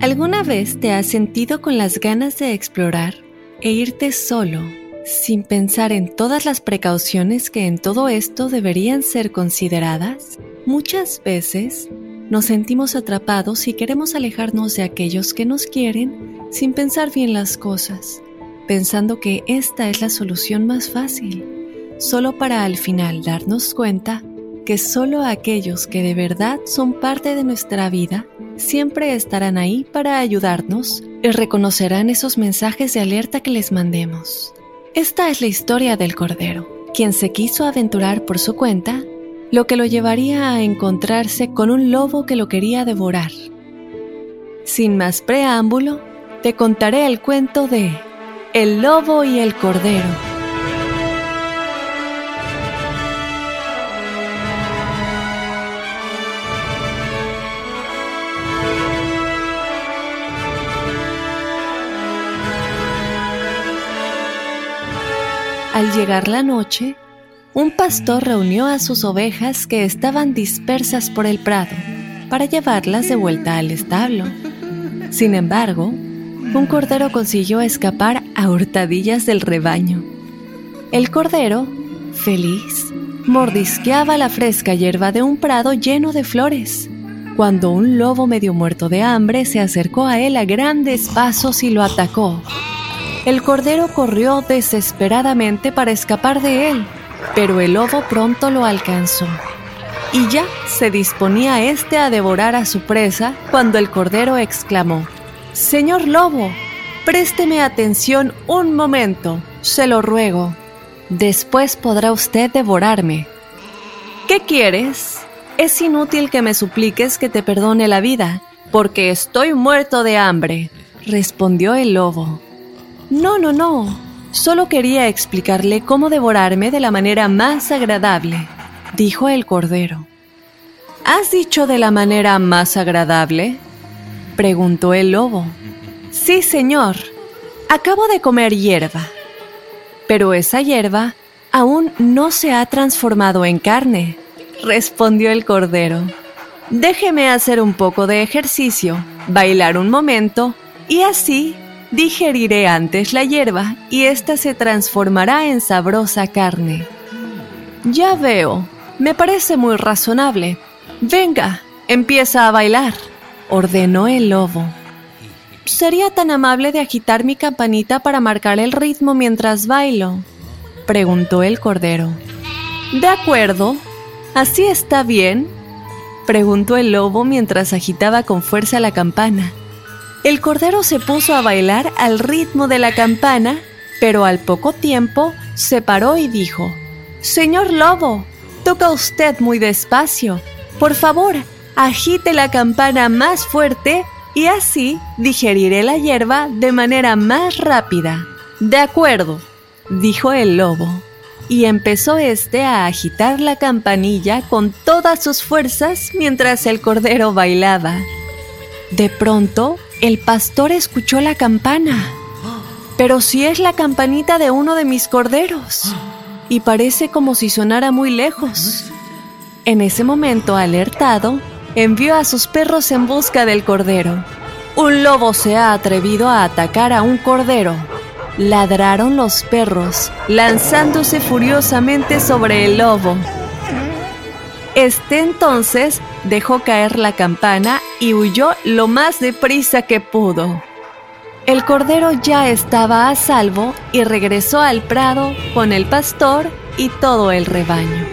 ¿Alguna vez te has sentido con las ganas de explorar e irte solo, sin pensar en todas las precauciones que en todo esto deberían ser consideradas? Muchas veces nos sentimos atrapados y queremos alejarnos de aquellos que nos quieren sin pensar bien las cosas, pensando que esta es la solución más fácil, solo para al final darnos cuenta que solo aquellos que de verdad son parte de nuestra vida siempre estarán ahí para ayudarnos y reconocerán esos mensajes de alerta que les mandemos. Esta es la historia del Cordero, quien se quiso aventurar por su cuenta, lo que lo llevaría a encontrarse con un lobo que lo quería devorar. Sin más preámbulo, te contaré el cuento de El lobo y el cordero. Al llegar la noche, un pastor reunió a sus ovejas que estaban dispersas por el prado para llevarlas de vuelta al establo. Sin embargo, un cordero consiguió escapar a hurtadillas del rebaño. El cordero, feliz, mordisqueaba la fresca hierba de un prado lleno de flores, cuando un lobo medio muerto de hambre se acercó a él a grandes pasos y lo atacó. El cordero corrió desesperadamente para escapar de él, pero el lobo pronto lo alcanzó. Y ya se disponía éste a devorar a su presa cuando el cordero exclamó, Señor lobo, présteme atención un momento, se lo ruego. Después podrá usted devorarme. ¿Qué quieres? Es inútil que me supliques que te perdone la vida, porque estoy muerto de hambre, respondió el lobo. No, no, no. Solo quería explicarle cómo devorarme de la manera más agradable, dijo el cordero. ¿Has dicho de la manera más agradable? preguntó el lobo. Sí, señor. Acabo de comer hierba. Pero esa hierba aún no se ha transformado en carne, respondió el cordero. Déjeme hacer un poco de ejercicio, bailar un momento y así Digeriré antes la hierba y ésta se transformará en sabrosa carne. Ya veo, me parece muy razonable. Venga, empieza a bailar, ordenó el lobo. ¿Sería tan amable de agitar mi campanita para marcar el ritmo mientras bailo? preguntó el cordero. De acuerdo, ¿así está bien? preguntó el lobo mientras agitaba con fuerza la campana. El cordero se puso a bailar al ritmo de la campana, pero al poco tiempo se paró y dijo, Señor Lobo, toca usted muy despacio. Por favor, agite la campana más fuerte y así digeriré la hierba de manera más rápida. De acuerdo, dijo el lobo, y empezó este a agitar la campanilla con todas sus fuerzas mientras el cordero bailaba. De pronto, el pastor escuchó la campana. Pero si es la campanita de uno de mis corderos. Y parece como si sonara muy lejos. En ese momento, alertado, envió a sus perros en busca del cordero. Un lobo se ha atrevido a atacar a un cordero. Ladraron los perros, lanzándose furiosamente sobre el lobo. Este entonces dejó caer la campana y huyó lo más deprisa que pudo. El cordero ya estaba a salvo y regresó al prado con el pastor y todo el rebaño.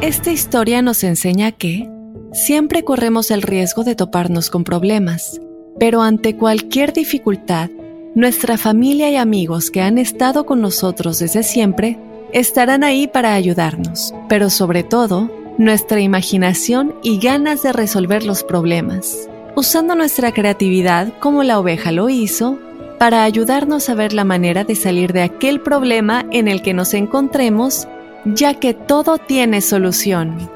Esta historia nos enseña que siempre corremos el riesgo de toparnos con problemas, pero ante cualquier dificultad, nuestra familia y amigos que han estado con nosotros desde siempre estarán ahí para ayudarnos, pero sobre todo, nuestra imaginación y ganas de resolver los problemas, usando nuestra creatividad como la oveja lo hizo, para ayudarnos a ver la manera de salir de aquel problema en el que nos encontremos, ya que todo tiene solución.